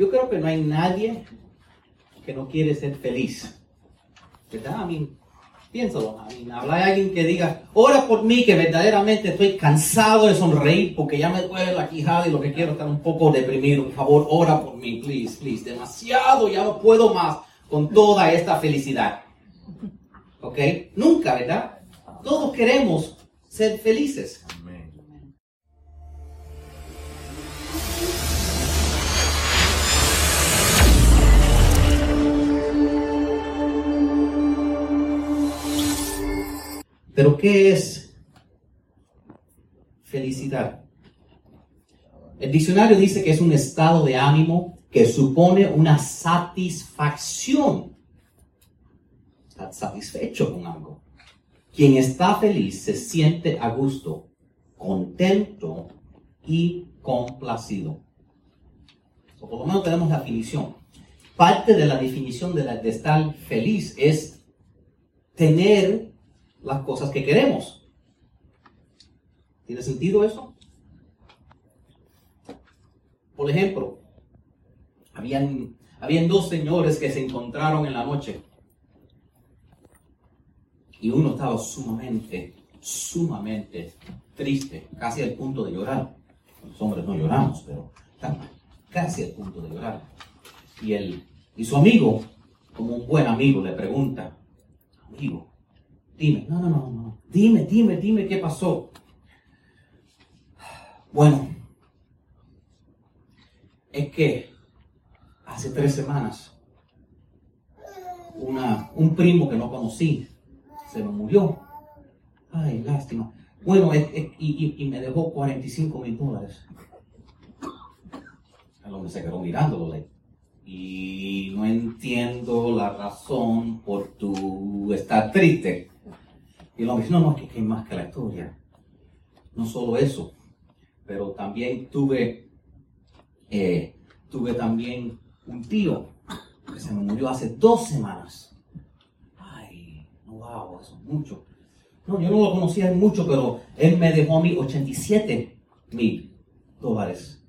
Yo creo que no hay nadie que no quiere ser feliz. ¿Verdad? A mí, piénsalo. A mí, habla de alguien que diga, ora por mí que verdaderamente estoy cansado de sonreír porque ya me duele la quijada y lo que quiero es estar un poco deprimido. Por favor, ora por mí, please, please. Demasiado, ya no puedo más con toda esta felicidad. ¿Ok? Nunca, ¿verdad? Todos queremos ser felices. Pero ¿qué es felicidad? El diccionario dice que es un estado de ánimo que supone una satisfacción. Está satisfecho con algo. Quien está feliz se siente a gusto, contento y complacido. Por lo menos tenemos la definición. Parte de la definición de, la, de estar feliz es tener las cosas que queremos. ¿Tiene sentido eso? Por ejemplo, habían, habían dos señores que se encontraron en la noche y uno estaba sumamente, sumamente triste, casi al punto de llorar. Los hombres no lloramos, pero casi al punto de llorar. Y, él, y su amigo, como un buen amigo, le pregunta, amigo, Dime, no, no, no, no. Dime, dime, dime qué pasó. Bueno, es que hace tres semanas una, un primo que no conocí se me murió. Ay, lástima. Bueno, y, me dejó 45 mil dólares. El hombre se quedó mirándolo. Y no entiendo la razón por tu estar triste. Y lo mismo, no, que hay más que la historia. No solo eso, pero también tuve, eh, tuve también un tío que se me murió hace dos semanas. Ay, no, wow, eso es mucho. No, yo no lo conocía mucho, pero él me dejó a mí 87 mil dólares.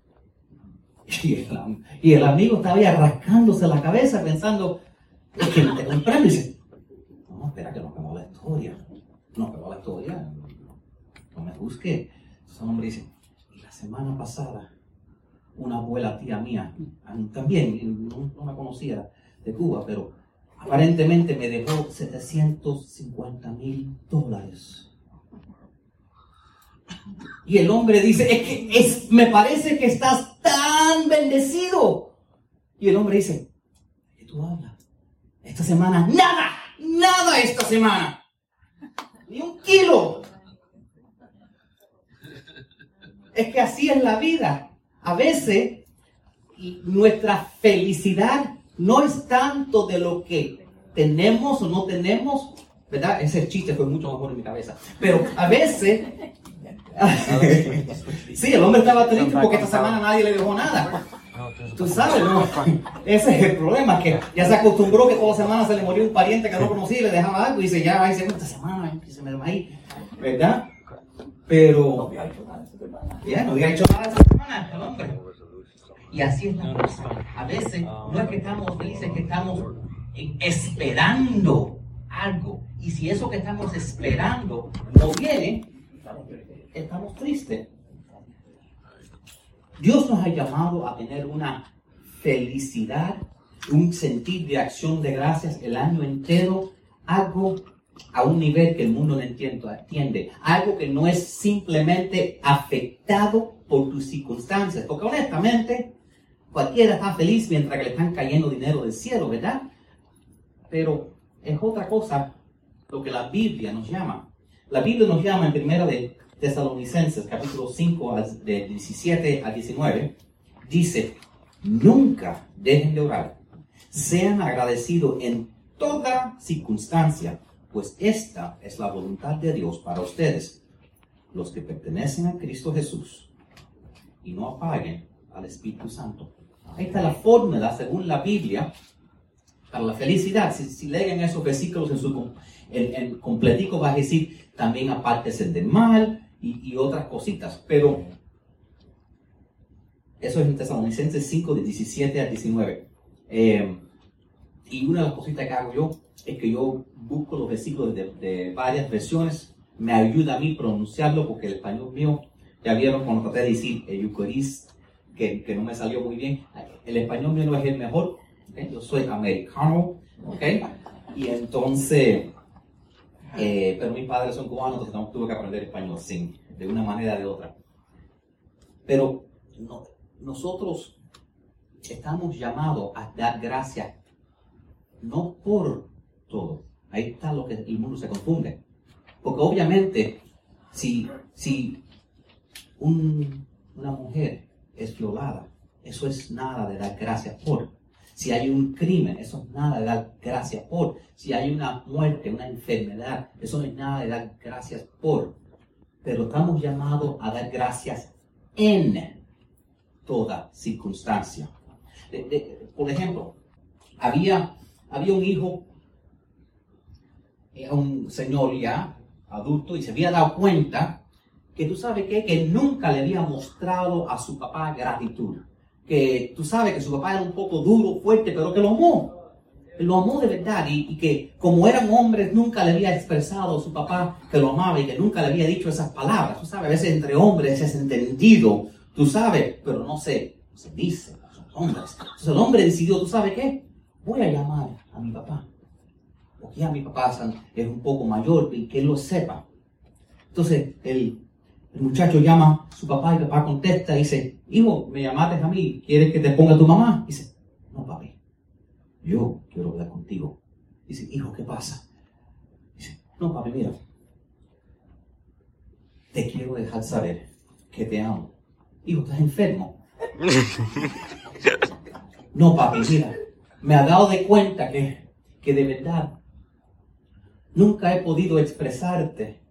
Y el, el, amigo estaba ahí la cabeza pensando, es que no te comprendo. Dice, no, espera que no acabó la historia. No, pero la historia, no me busque. Entonces el hombre dice, y la semana pasada, una abuela tía mía, también, no, no la conocía de Cuba, pero aparentemente me dejó 750 mil dólares. Y el hombre dice, es que es, me parece que estás tan bendecido. Y el hombre dice, ¿qué tú hablas? Esta semana, nada, nada esta semana ni un kilo. Es que así es la vida. A veces nuestra felicidad no es tanto de lo que tenemos o no tenemos, ¿verdad? Ese chiste fue mucho mejor en mi cabeza. Pero a veces... sí, el hombre estaba triste porque esta semana nadie le dejó nada. Tú sabes, ¿no? Ese es el problema, que ya se acostumbró que toda semana se le murió un pariente que no conocía y le dejaba algo y dice, ya, ahí se esta semana, que se me va ahí, ¿verdad? Pero, ya, no había hecho nada esta semana el hombre. Y así es la cosa. A veces no es que estamos felices, es que estamos esperando algo. Y si eso que estamos esperando no viene, estamos tristes. Dios nos ha llamado a tener una felicidad, un sentir de acción de gracias el año entero, algo a un nivel que el mundo no entiende, algo que no es simplemente afectado por tus circunstancias, porque honestamente cualquiera está feliz mientras que le están cayendo dinero del cielo, ¿verdad? Pero es otra cosa lo que la Biblia nos llama. La Biblia nos llama en primera de Tesalonicenses, capítulo 5, de 17 a 19, dice, nunca dejen de orar. Sean agradecidos en toda circunstancia, pues esta es la voluntad de Dios para ustedes, los que pertenecen a Cristo Jesús, y no apaguen al Espíritu Santo. Ahí está la fórmula, según la Biblia, para la felicidad. Si, leen esos versículos en su en, completico, va a decir, también apártese del mal, y, otras cositas. Pero Eso es en Tesalonicenses 5, de 17 a 19. Eh, y una de las cositas que hago yo es que yo busco los versículos de, varias versiones. Me ayuda a mí pronunciarlo porque el español mío, ya vieron cuando traté de decir eucaris, que, que no me salió muy bien. El español mío no es el mejor. Yo soy americano. ¿okay? Y entonces, eh, pero mis padres son cubanos, entonces tuve que aprender español, sí, de una manera o de otra. Pero no, nosotros estamos llamados a dar gracias, no por todo. Ahí está lo que el mundo se confunde. Porque obviamente, si, si una mujer es violada, eso es nada de dar gracias por. Si hay un crimen, eso es nada de dar gracias por. Si hay una muerte, una enfermedad, eso no es nada de dar gracias por. Pero estamos llamados a dar gracias en toda circunstancia. por ejemplo, había, había un hijo, un señor ya adulto, y se había dado cuenta que tú sabes qué, que nunca le había mostrado a su papá gratitud. Que tú sabes que su papá era un poco duro, fuerte, pero que lo amó. Lo amó de verdad y, que como eran hombres nunca le había expresado a su papá que lo amaba y que nunca le había dicho esas palabras. Tú sabes, a veces entre hombres es entendido Tú sabes, pero no se, se dice, son hombres. Entonces el hombre decidió, ¿tú sabes qué? Voy a llamar a mi papá. Porque ya mi papá es un poco mayor y que él lo sepa. Entonces el, el muchacho llama a su papá y el papá contesta y dice, hijo, me llamaste a mí, ¿quieres que te ponga tu mamá? dice, no papi, yo quiero hablar contigo. Dice, hijo, ¿qué pasa? Dice, no papi, mira, te quiero dejar saber que te amo Hijo, estás enfermo. No, papi, mira, me ha dado de cuenta que, que de verdad nunca he podido expresarte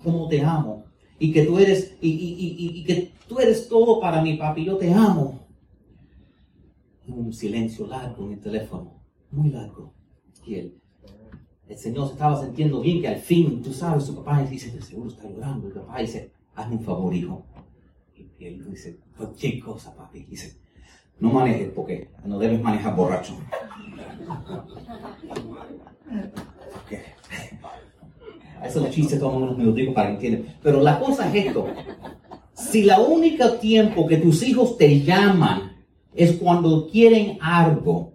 cómo te amo y que tú eres y, y, que tú eres todo para mí, papi. Yo te amo. Un silencio largo en el teléfono, muy largo. Y el, el Señor se estaba sintiendo bien que al fin, tú sabes, su papá dice, seguro está llorando. El papá dice, hazme un favor, hijo. Y él dice, cualquier cosa, papi. Dice, no manejes porque no debes manejar borracho. Es chiste, toman unos minutos para que entiendan. Pero la cosa es esto. Si la única tiempo que tus hijos te llaman es cuando quieren algo,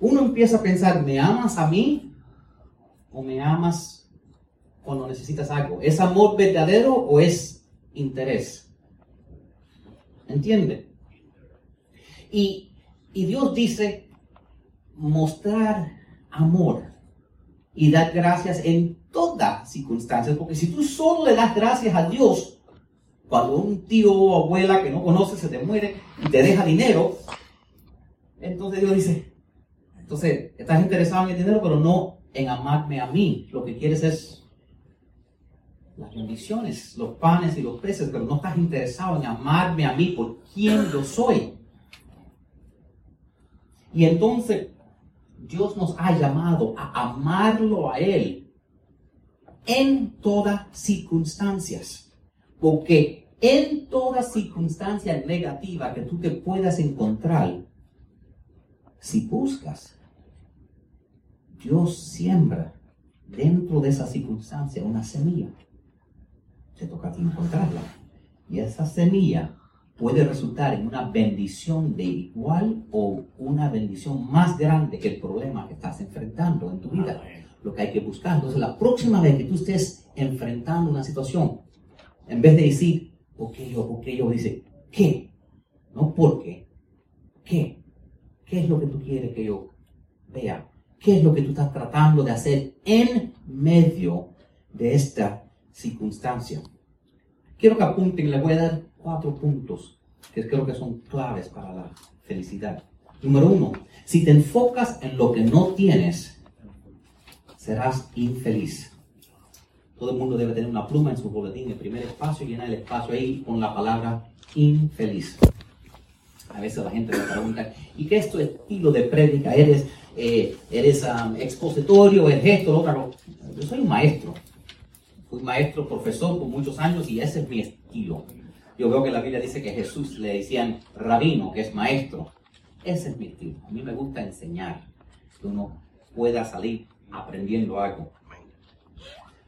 uno empieza a pensar, ¿me amas a mí o me amas cuando necesitas algo? ¿Es amor verdadero o es interés? ¿Entiende? Y, Dios dice mostrar amor y dar gracias en todas circunstancias, porque si tú solo le das gracias a Dios, cuando un tío o abuela que no conoces se te muere y te deja dinero, entonces Dios dice, entonces estás interesado en el dinero, pero no en amarme a mí, lo que quieres es las bendiciones, los panes y los peces, pero no estás interesado en amarme a mí por quien yo soy. Y entonces Dios nos ha llamado a amarlo a Él en todas circunstancias. Porque en toda circunstancia negativa que tú te puedas encontrar, si buscas, Dios siembra dentro de esa circunstancia una semilla te toca encontrarla. Y esa semilla puede resultar en una bendición de igual o una bendición más grande que el problema que estás enfrentando en tu vida. Lo que hay que buscar. Entonces, la próxima vez que tú estés enfrentando una situación, en vez de decir, ¿por qué yo? ¿Por qué yo? Dice, ¿qué? No por qué. ¿Qué? ¿Qué es lo que tú quieres que yo vea? ¿Qué es lo que tú estás tratando de hacer en medio de esta circunstancia? Quiero que apunten, les voy a dar cuatro puntos que creo que son claves para la felicidad. Número uno, si te enfocas en lo que no tienes, serás infeliz. Todo el mundo debe tener una pluma en su boletín, el primer espacio, llena el espacio ahí con la palabra infeliz. A veces la gente me pregunta, ¿y qué es tu estilo de prédica? ¿Eres, eh, eres expositorio? ¿Eres esto? Lo otro? Yo soy un maestro fui maestro, profesor por muchos años y ese es mi estilo. Yo veo que la Biblia dice que Jesús le decían rabino, que es maestro. Ese es mi estilo. A mí me gusta enseñar, que uno pueda salir aprendiendo algo.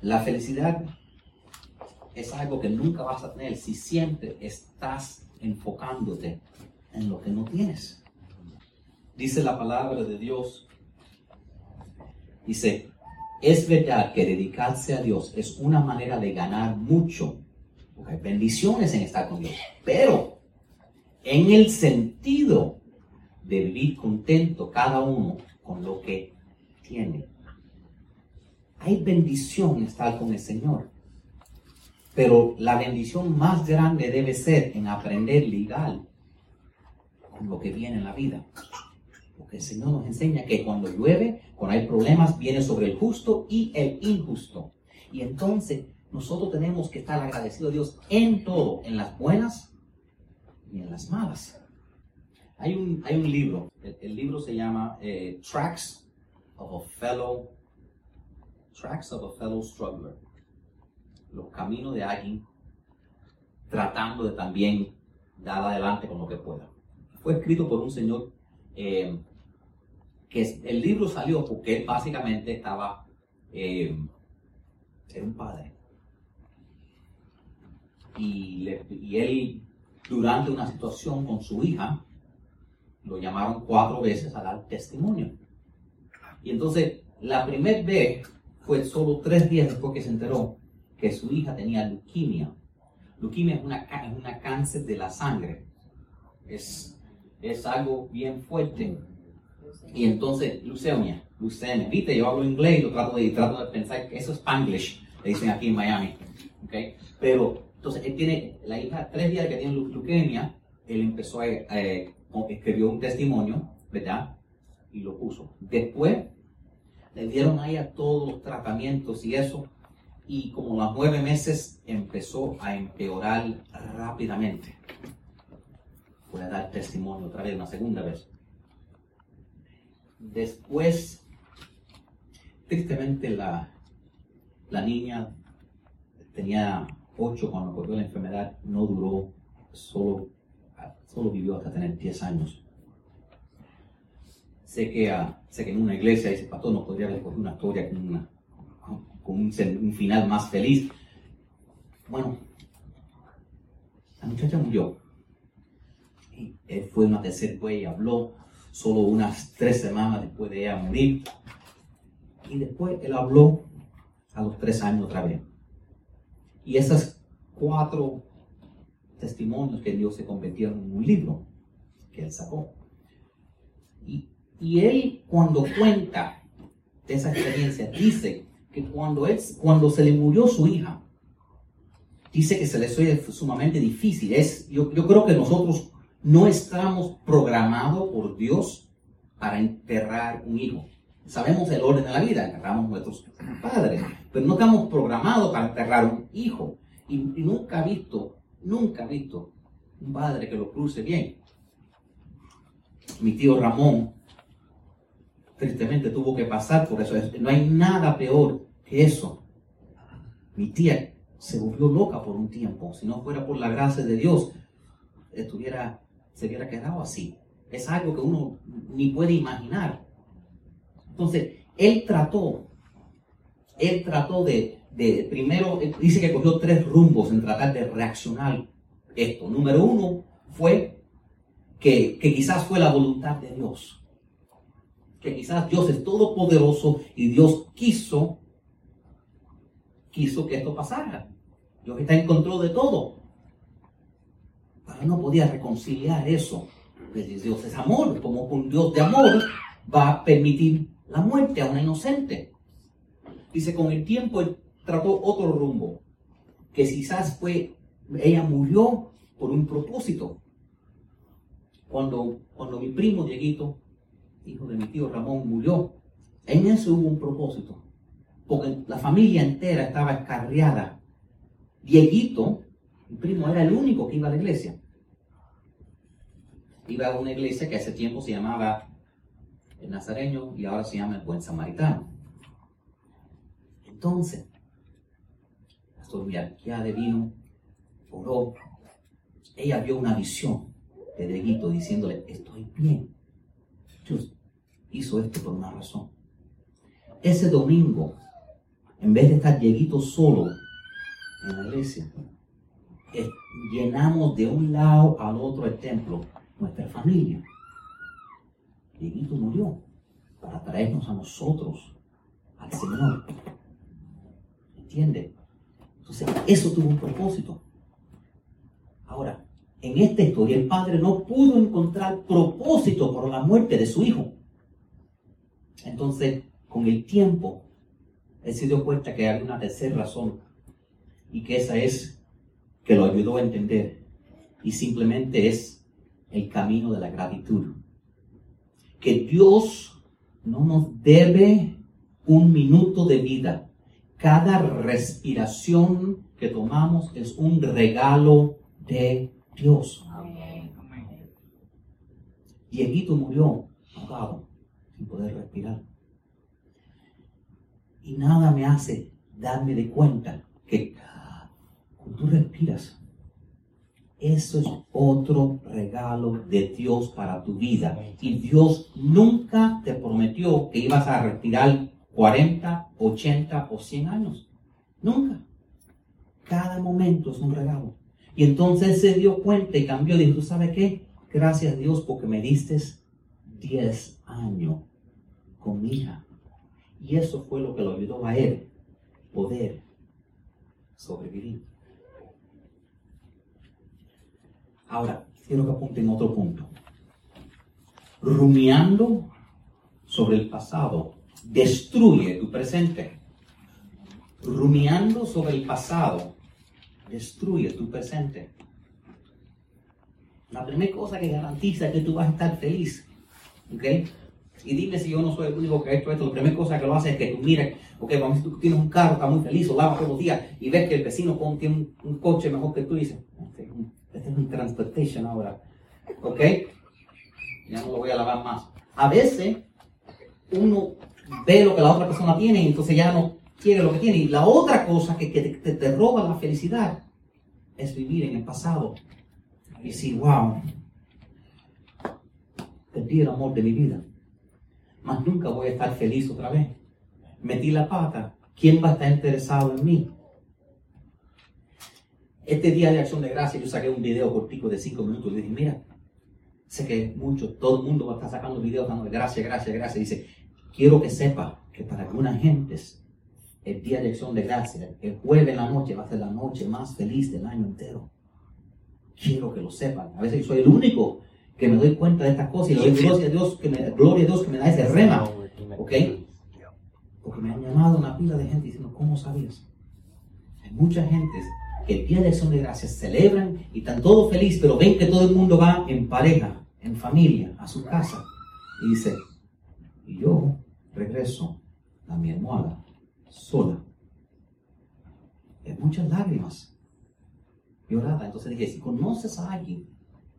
La felicidad es algo que nunca vas a tener si siempre estás enfocándote en lo que no tienes. Dice la palabra de Dios. Dice, es verdad que dedicarse a Dios es una manera de ganar mucho. Porque hay bendiciones en estar con Dios. Pero en el sentido de vivir contento cada uno con lo que tiene. Hay bendición en estar con el Señor. Pero la bendición más grande debe ser en aprender legal con lo que viene en la vida. Porque el Señor nos enseña que cuando llueve, cuando hay problemas, viene sobre el justo y el injusto. Y entonces nosotros tenemos que estar agradecidos a Dios en todo, en las buenas y en las malas. Hay un, hay un libro, el, libro se llama eh, Tracks of a Fellow Tracks of a Fellow Struggler. Los caminos de alguien tratando de también dar adelante con lo que pueda. Fue escrito por un señor eh, que el libro salió porque él básicamente estaba, eh, era un padre. Y, y él, durante una situación con su hija, lo llamaron cuatro veces a dar testimonio. Y entonces, la primera vez fue solo tres días después que se enteró que su hija tenía leuquimia. Leuquimia es una, es una cáncer de la sangre. Es, es algo bien fuerte. Y entonces, leucemia, leucemia. Viste, yo hablo inglés y lo trato de, trato de pensar que eso es Spanglish, le dicen aquí en Miami. ¿Okay? Pero, entonces, él tiene, la hija, tres días que tiene leucemia, él empezó a, escribió un testimonio, ¿verdad? Y lo puso. Después, le dieron a todos los tratamientos y eso, y como los nueve meses empezó a empeorar rápidamente. Voy a dar testimonio otra vez, una segunda vez. Después, tristemente, la, la niña tenía ocho cuando cogió la enfermedad, no duró, solo, solo vivió hasta tener 10 años. Sé que, uh, sé que en una iglesia ese pastor no podría haber una historia con, una, con un, un, final más feliz. Bueno, la muchacha murió. Y él fue una tercera fue y habló solo unas tres semanas después de ella morir. Y después él habló a los tres años otra vez. Y esos cuatro testimonios que Dios se convirtieron en un libro que él sacó. Y, y él cuando cuenta de esa experiencia dice que cuando, él, cuando se le murió su hija, dice que se le fue sumamente difícil. Es, yo, yo creo que nosotros no estamos programados por Dios para enterrar un hijo. Sabemos el orden de la vida, enterramos nuestros padres, pero no estamos programados para enterrar un hijo. Y, nunca he visto, nunca he visto un padre que lo cruce bien. Mi tío Ramón, tristemente tuvo que pasar por eso. No hay nada peor que eso. Mi tía se volvió loca por un tiempo. Si no fuera por la gracia de Dios, estuviera se hubiera quedado así. Es algo que uno ni puede imaginar. Entonces, él trató, él trató de, primero, dice que cogió tres rumbos en tratar de reaccionar esto. Número uno fue que quizás fue la voluntad de Dios. Que quizás Dios es todopoderoso y Dios quiso, quiso que esto pasara. Dios está en control de todo. Pero no podía reconciliar eso. Pues Dios es amor, como un Dios de amor va a permitir la muerte a una inocente. Dice, con el tiempo él trató otro rumbo, que quizás fue, ella murió por un propósito. Cuando, cuando mi primo Dieguito, hijo de mi tío Ramón, murió, en eso hubo un propósito, porque la familia entera estaba escarriada. Dieguito mi primo era el único que iba a la iglesia. Iba a una iglesia que hace tiempo se llamaba el Nazareño y ahora se llama el Buen Samaritano. Entonces, Pastor de vino, oró ella vio una visión de Dieguito diciéndole, estoy bien. Dios hizo esto por una razón. Ese domingo, en vez de estar Dieguito solo en la iglesia, llenamos de un lado al otro el templo nuestra familia. Dieguito murió para traernos a nosotros al Señor. ¿Entiende? Entonces, eso tuvo un propósito. Ahora, en esta historia el padre no pudo encontrar propósito por la muerte de su hijo. Entonces, con el tiempo, él se dio cuenta que había una tercera razón y que esa es que lo ayudó a entender y simplemente es el camino de la gratitud. Que Dios no nos debe un minuto de vida. Cada respiración que tomamos es un regalo de Dios. Dieguito murió ahogado, sin poder respirar. Y nada me hace darme de cuenta que cuando tú respiras, eso es otro regalo de Dios para tu vida. Y Dios nunca te prometió que ibas a respirar 40, 80 o 100 años. Nunca. Cada momento es un regalo. Y entonces se dio cuenta y cambió. Dijo, ¿tú sabes qué? Gracias a Dios porque me diste 10 años con mi hija. Y eso fue lo que lo ayudó a él poder sobrevivir. Ahora, quiero que apunten otro punto. Rumiando sobre el pasado destruye tu presente. Rumiando sobre el pasado destruye tu presente. La primera cosa que garantiza que tú vas a estar feliz, ¿ok? Y dime si yo no soy el único que ha hecho esto. La primera cosa que lo hace es que tú mires, ok, vamos, tú tienes un carro, está muy feliz, o lavas todos los días y ves que el vecino tiene un, coche mejor que tú y dices, este, este es un transportation ahora, ok, ya no lo voy a lavar más. A veces uno ve lo que la otra persona tiene y entonces ya no quiere lo que tiene. Y la otra cosa que, te, te, roba la felicidad es vivir en el pasado y decir, wow, perdí el amor de mi vida, mas nunca voy a estar feliz otra vez. Metí la pata, ¿quién va a estar interesado en mí? Este día de acción de gracia yo saqué un video cortico de 5 minutos y dije, mira, sé que mucho, todo el mundo va a estar sacando videos dando gracias, gracias, gracias. Dice, quiero que sepa que para algunas gentes el día de acción de gracia, el jueves en la noche va a ser la noche más feliz del año entero. Quiero que lo sepan. A veces soy el único que me doy cuenta de estas cosas y le doy gloria a Dios que me, gloria a Dios que me da ese rema. ¿Ok? Porque me han llamado una pila de gente diciendo, ¿cómo sabías? Hay muchas gentes que el día de acción de gracias celebran y están todos felices, pero ven que todo el mundo va en pareja, en familia, a su casa. Y dice, y yo regreso a mi almohada sola. Es muchas lágrimas llorada. Entonces dije, si conoces a alguien,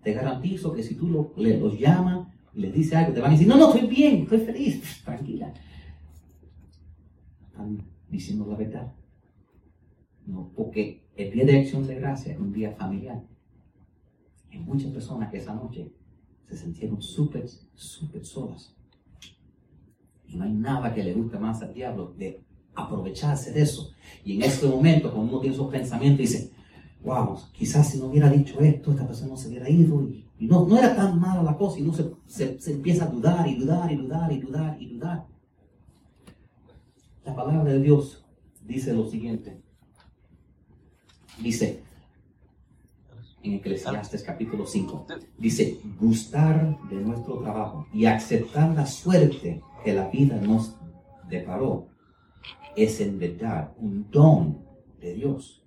te garantizo que si tú los llamas y les dices algo, te van a decir, no, no, estoy bien, estoy feliz, tranquila. Están diciendo la verdad. No, porque el día de acción de gracia es un día familiar. Hay muchas personas que esa noche se sintieron súper, súper solas. Y no hay nada que le guste más al diablo de aprovecharse de eso. Y en este momento, cuando uno tiene esos pensamientos, dice, wow, quizás si no hubiera dicho esto, esta persona no se hubiera ido. Y, no, no era tan mala la cosa. Y uno se, se empieza a dudar y dudar y dudar y dudar y dudar. La palabra de Dios dice lo siguiente. Dice, en Eclesiastes capítulo 5, dice, gustar de nuestro trabajo y aceptar la suerte que la vida nos deparó es en verdad un don de Dios.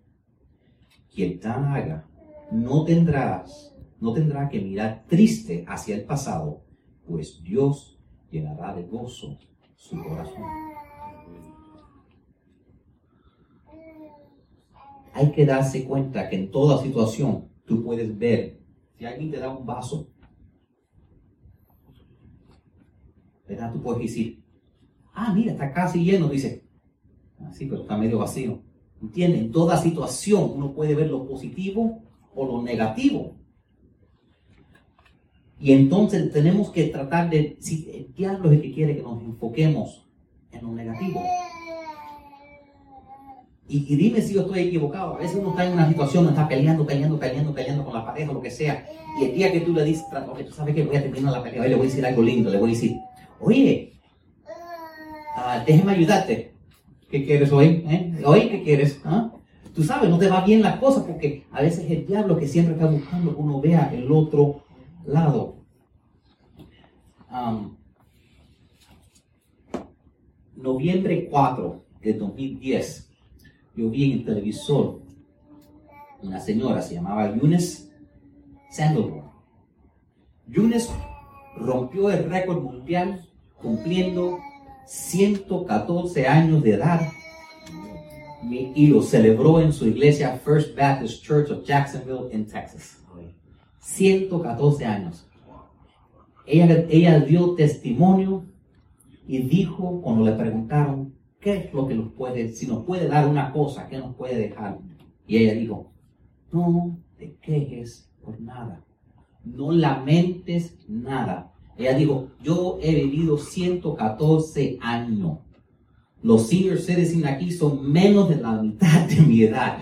Quien tan haga, no tendrás, no tendrá que mirar triste hacia el pasado, pues Dios llenará de gozo su corazón. Hay que darse cuenta que en toda situación tú puedes ver, si alguien te da un vaso, ¿verdad? Tú puedes decir, ah, mira, está casi lleno, dice, así, pero está medio vacío. ¿Entienden? En toda situación uno puede ver lo positivo o lo negativo. Y entonces tenemos que tratar de, si el diablo es el que quiere que nos enfoquemos en lo negativo. Y, dime si yo estoy equivocado. A veces uno está en una situación, está peleando, peleando, peleando, peleando con la pareja, lo que sea. Y el día que tú le dices, ok, tú sabes que voy a terminar la pelea, hoy le voy a decir algo lindo, le voy a decir, oye, uh, déjeme ayudarte. ¿Qué quieres hoy? ¿Eh? ¿Hoy qué quieres? ¿Ah? Tú sabes, no te va bien la cosa porque a veces es el diablo que siempre está buscando que uno vea el otro lado. noviembre 4 de 2010, yo vi en el televisor una señora, se llamaba Eunice Sandoval. Eunice rompió el récord mundial cumpliendo 114 años de edad y lo celebró en su iglesia First Baptist Church of Jacksonville en Texas. 114 años. Ella, ella dio testimonio y dijo cuando le preguntaron qué es lo que nos puede, si nos puede dar una cosa, qué nos puede dejar. Y ella dijo, no te quejes por nada, no lamentes nada. Ella dijo, yo he vivido 114 años los senior citizens aquí son menos de la mitad de mi edad.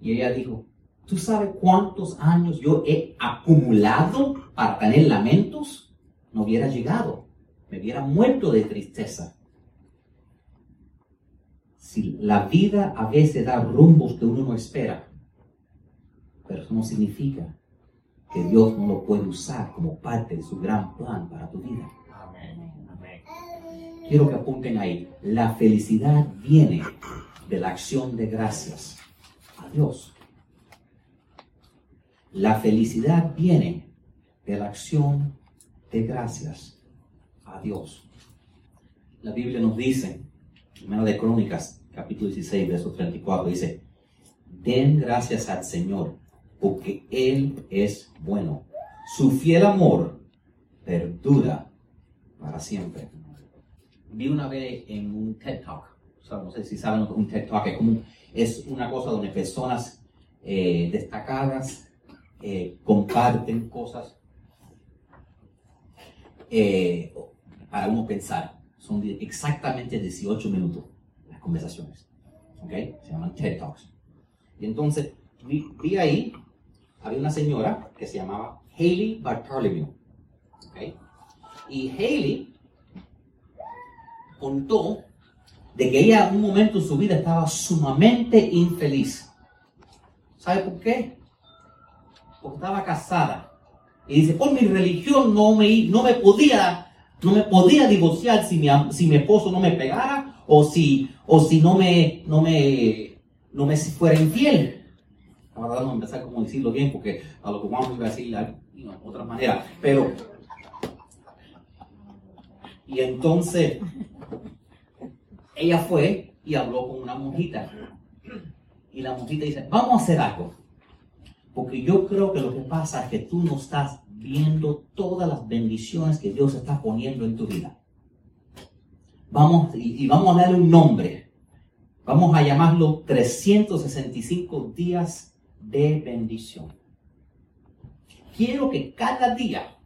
Y ella dijo, ¿tú sabes cuántos años yo he acumulado para tener lamentos? No hubiera llegado, me hubiera muerto de tristeza. Si la vida a veces da rumbos que uno no espera, pero eso no significa que Dios no lo puede usar como parte de su gran plan para tu vida quiero que apunten ahí. La felicidad viene de la acción de gracias a Dios. La felicidad viene de la acción de gracias a Dios. La Biblia nos dice, en de Crónicas, capítulo 16, verso 34, dice, den gracias al Señor, porque Él es bueno. Su fiel amor perdura para siempre vi una vez en un TED Talk, no sé si saben un TED Talk, es, una cosa donde personas eh, destacadas eh, comparten cosas eh, para uno pensar. Son exactamente 18 minutos las conversaciones. ¿Ok? Se llaman TED Talks. Y entonces vi ahí, había una señora que se llamaba Haley Bartholomew. ¿Ok? Y Haley contó de que ella en un momento en su vida estaba sumamente infeliz. ¿Sabe por qué? Porque estaba casada. Y dice, por mi religión no me, no me podía no me podía divorciar si mi, si mi esposo no me pegara o si, o si no me, no me, no me fuera infiel. Ahora empezar como decirlo bien porque a lo que vamos a decir de otra manera. Pero, y entonces, ella fue y habló con una monjita. Y la monjita dice, vamos a hacer algo. Porque yo creo que lo que pasa es que tú no estás viendo todas las bendiciones que Dios está poniendo en tu vida. Vamos, y, y vamos a darle un nombre. Vamos a llamarlo 365 días de bendición. Quiero que cada día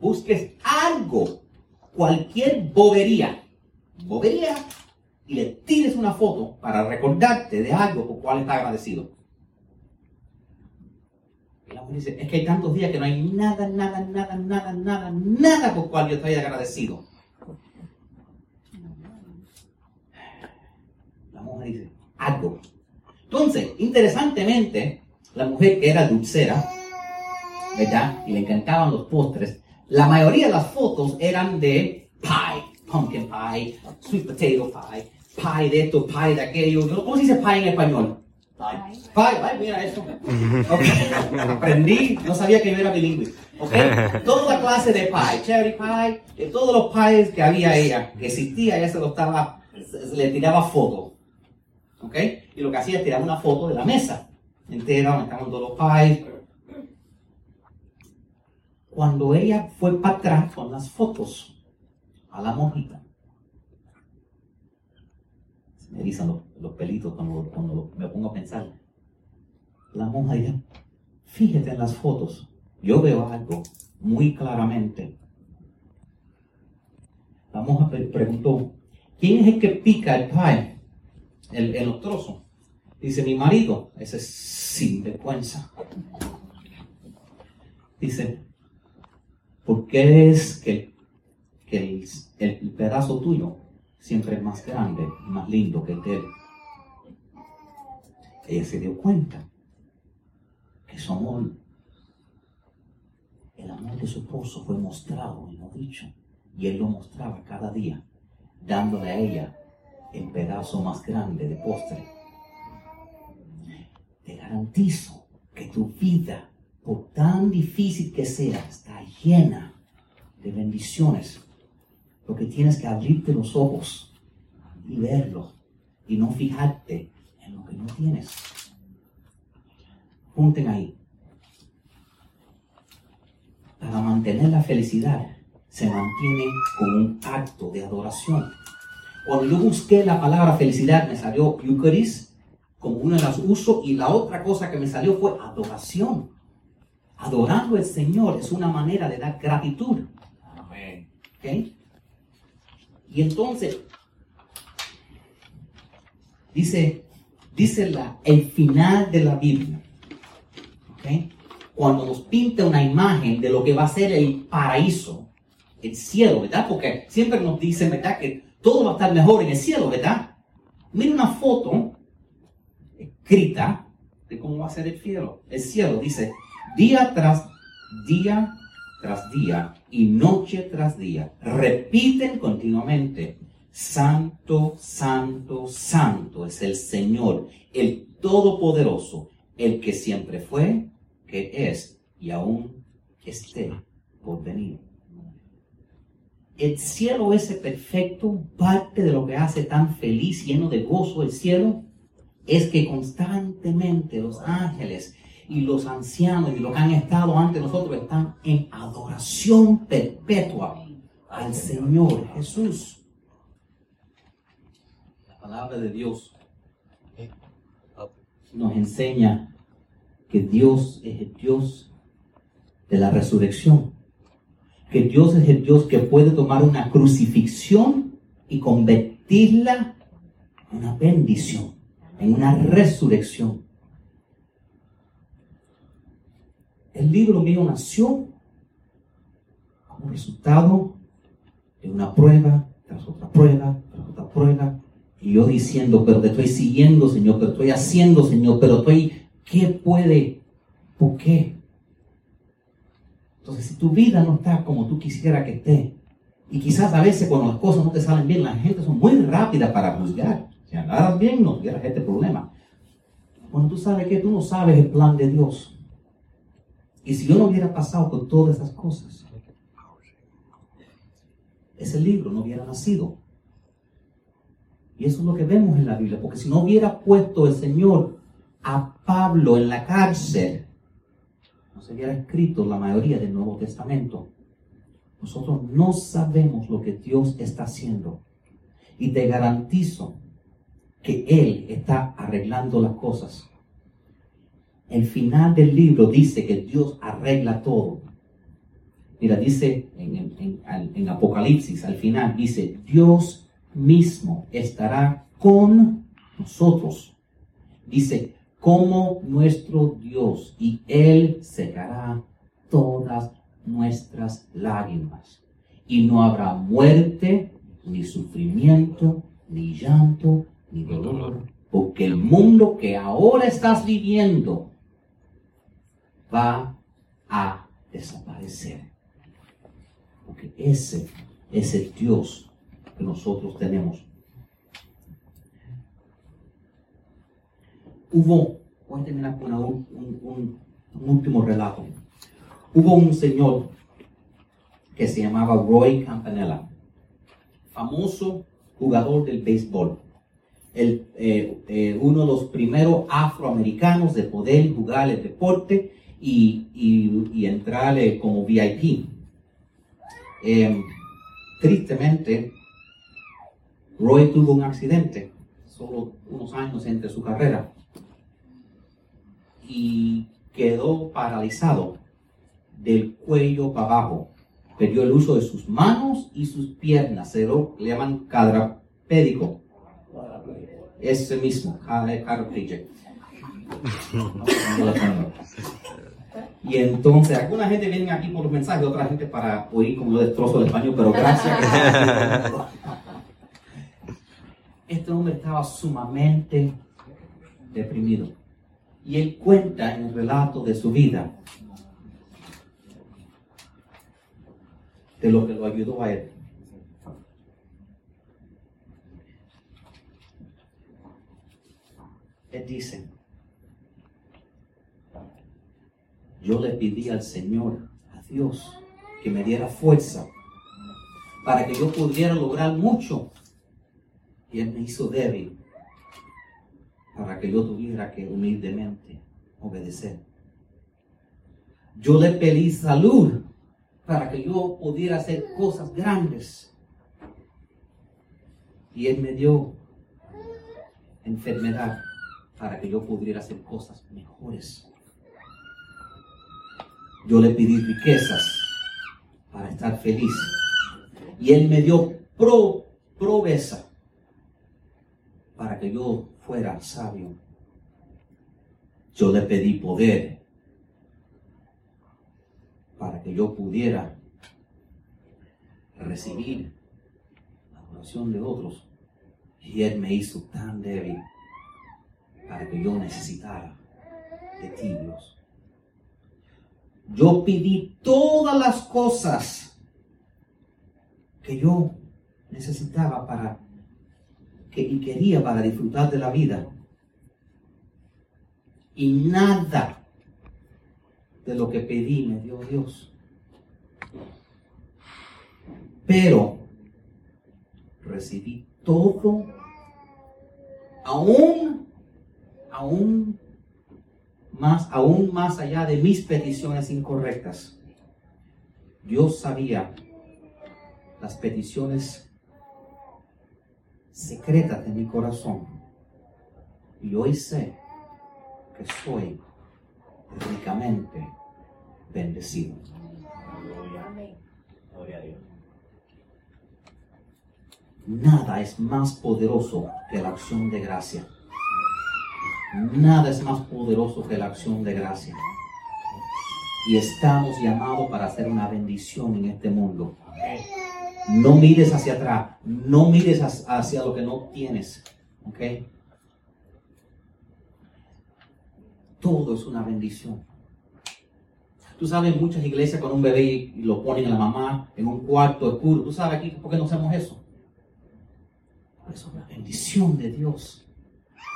busques algo, cualquier bobería. Bobería y le tires una foto para recordarte de algo por cual está agradecido. Y la mujer dice, es que hay tantos días que no hay nada, nada, nada, nada, nada, nada por cual yo estoy agradecido. La mujer dice, algo. Entonces, interesantemente, la mujer que era dulcera, ¿verdad? Y le encantaban los postres, la mayoría de las fotos eran de pie, pumpkin pie, sweet potato pie, pie de esto, pie de aquello. ¿Cómo se dice pie en español? Pie. Pie, mira eso. Aprendí, no sabía que yo era bilingüe. Okay. Toda la clase de pie, cherry pie, de todos los pies que había ella, que existía, ella se lo estaba, le tiraba foto. ¿Ok? Y lo que hacía es tirar una foto de la mesa entera donde estaban todos los pies. Cuando ella fue para atrás con las fotos a la monjita, me erizan los, pelitos cuando, cuando, me pongo a pensar. La monja dice, fíjate en las fotos, yo veo algo muy claramente. La monja preguntó, ¿quién es el que pica el pie, el, el trozo? Dice, mi marido, ese es sinvergüenza. Dice, ¿por qué es que, el, el, pedazo tuyo siempre es más grande más lindo que el de él? Ella se dio cuenta que su amor, el amor de su esposo fue mostrado y no dicho. Y él lo mostraba cada día, dándole a ella el pedazo más grande de postre. Te garantizo que tu vida, por tan difícil que sea, está llena de bendiciones. Lo que tienes que abrirte los ojos y verlo y no fijarte en lo que no tienes. Punten ahí. Para mantener la felicidad se mantiene con un acto de adoración. Cuando yo busqué la palabra felicidad, me salió Eucaris como una de las uso y la otra cosa que me salió fue adoración. Adorando al Señor es una manera de dar gratitud. Amén. Y entonces, dice, dice la, el final de la Biblia. Cuando nos pinta una imagen de lo que va a ser el paraíso, el cielo, ¿verdad? Porque siempre nos dicen, ¿verdad? Que todo va a estar mejor en el cielo, ¿verdad? Mira una foto escrita de cómo va a ser el cielo. El cielo dice, día tras día tras día y noche tras día, repiten continuamente, Santo, Santo, Santo es el Señor, el Todopoderoso, el que siempre fue, que es y aún esté por venir el cielo ese perfecto, parte de lo que hace tan feliz, lleno de gozo el cielo, es que constantemente los ángeles y los ancianos y los que han estado ante nosotros están en adoración perpetua al Señor Jesús. La palabra de Dios nos enseña que Dios es el Dios de la resurrección que Dios es el Dios que puede tomar una crucifixión y convertirla en una bendición, en una resurrección. El libro mío nació como resultado de una prueba tras otra prueba, tras otra prueba, y yo diciendo, pero te estoy siguiendo, Señor, pero estoy haciendo, Señor, pero estoy, ¿qué puede? ¿Por qué? Entonces, si tu vida no está como tú quisieras que esté, y quizás a veces cuando las cosas no te salen bien, la gente son muy rápida para juzgar. Si andaras bien, no tuvieras este problema. Cuando tú sabes que tú no sabes el plan de Dios. Y si yo no hubiera pasado por todas esas cosas, ese libro no hubiera nacido. Y eso es lo que vemos en la Biblia. Porque si no hubiera puesto el Señor a Pablo en la cárcel, se hubiera escrito la mayoría del Nuevo Testamento. Nosotros no sabemos lo que Dios está haciendo. Y te garantizo que Él está arreglando las cosas. El final del libro dice que Dios arregla todo. Mira, dice en, Apocalipsis, al final, dice, Dios mismo estará con nosotros. Dice, como nuestro Dios y Él secará todas nuestras lágrimas. Y no habrá muerte, ni sufrimiento, ni llanto, ni dolor, porque el mundo que ahora estás viviendo va a desaparecer. Porque ese es el Dios que nosotros tenemos. hubo, voy a terminar con un, último relato. Hubo un señor que se llamaba Roy Campanella, famoso jugador del béisbol. El, eh, eh, uno de los primeros afroamericanos de poder jugar el deporte y, y, entrar eh, como VIP. Em, tristemente, Roy tuvo un accidente, solo unos años entre su carrera y quedó paralizado del cuello para abajo. Perdió el uso de sus manos y sus piernas. Se lo llaman cadrapédico. Ese mismo, quadripléjico. Y entonces, alguna gente viene aquí por los mensajes, otra gente para oír como yo destrozo el español, pero gracias. este hombre estaba sumamente deprimido. Y él cuenta en el relato de su vida de lo que lo ayudó a él. Él dice, yo le pedí al Señor, a Dios, que me diera fuerza para que yo pudiera lograr mucho. Y Él me hizo débil para que yo tuviera que humildemente obedecer. Yo le pedí salud para que yo pudiera hacer cosas grandes. Y Él me dio enfermedad para que yo pudiera hacer cosas mejores. Yo le pedí riquezas para estar feliz. Y Él me dio pro, para que yo fuera sabio. Yo le pedí poder para que yo pudiera recibir la oración de otros. Y Él me hizo tan débil para que yo necesitara de ti, Dios. Yo pedí todas las cosas que yo necesitaba para que, y quería para disfrutar de la vida. Y nada de lo que pedí me dio Dios. Pero recibí todo, aún, aún más, aún más allá de mis peticiones incorrectas. Dios sabía las peticiones secretas de mi corazón. Y hoy sé que soy ricamente bendecido. Nada es más poderoso que la acción de gracia. Nada es más poderoso que la acción de gracia. Y estamos llamados para hacer una bendición en este mundo. No mires hacia atrás, no mires hacia lo que no tienes. ¿Ok? Todo es una bendición. Tú sabes, muchas iglesias con un bebé y lo ponen a la mamá en un cuarto oscuro. ¿Tú sabes aquí por qué no hacemos eso? es una bendición de Dios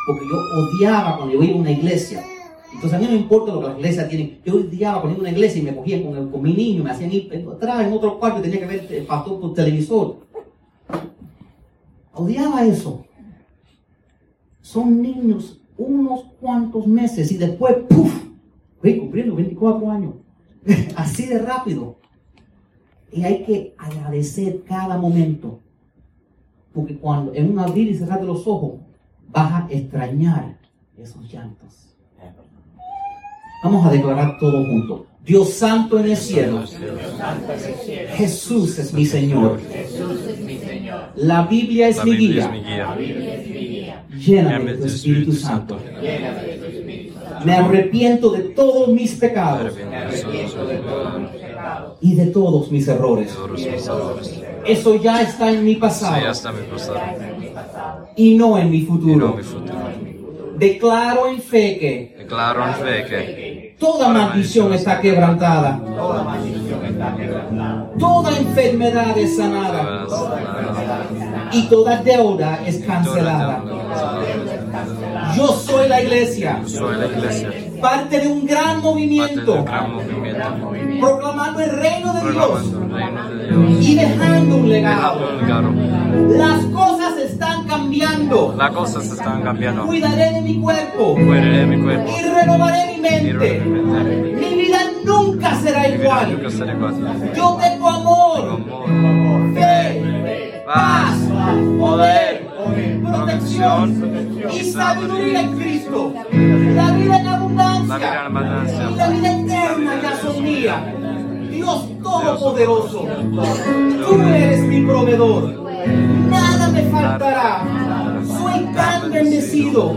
porque yo odiaba cuando yo iba a una iglesia. Entonces a mí no importa lo que las iglesias tienen. Yo odiaba cuando iba a una iglesia y me cogían con, con mi niño, me hacían ir atrás en otro cuarto y tenía que ver el pastor por televisor. Odiaba eso. Son niños unos cuantos meses y después, ¡puf! Voy cumpliendo 24 años. Así de rápido. Y hay que agradecer cada momento. Porque cuando en un abrir y cerrar de los ojos, vas a extrañar esos llantos. Vamos a declarar todo junto. Dios santo en el cielo. Jesús es mi Señor. La Biblia es mi guía. Lléname de tu Espíritu Santo. Me arrepiento de todos mis pecados y de todos mis errores. Eso ya está en mi pasado y no en mi futuro. Declaro en fe que, Declaro en fe que toda maldición está quebrantada. Toda enfermedad es sanada. Y toda deuda es cancelada. Yo soy la iglesia. soy la iglesia. Parte de un gran movimiento. gran movimiento. Proclamando el reino de Dios. Proclamando el reino de Dios. Y dejando un legado. Dejando un legado. Las cosas están cambiando. Las cosas están cambiando. Cuidaré de mi cuerpo. Cuidaré de mi cuerpo. Y renovaré mi mente. renovaré Mi vida nunca será Mi igual. nunca será igual. Yo tengo amor, Amor, fe, paz, poder, protección y sabiduría en Cristo. La vida en la vida en abundancia y la vida eterna ya son mías. Todopoderoso. Tú eres mi proveedor. Nada me faltará. Soy tan bendecido.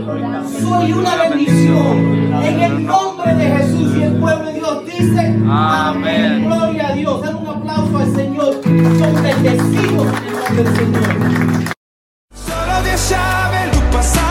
Soy una bendición. En el nombre de Jesús y el pueblo de Dios dice Amén. Gloria a Dios. Den un aplauso al Señor. Son bendecidos en el nombre del Señor. Solo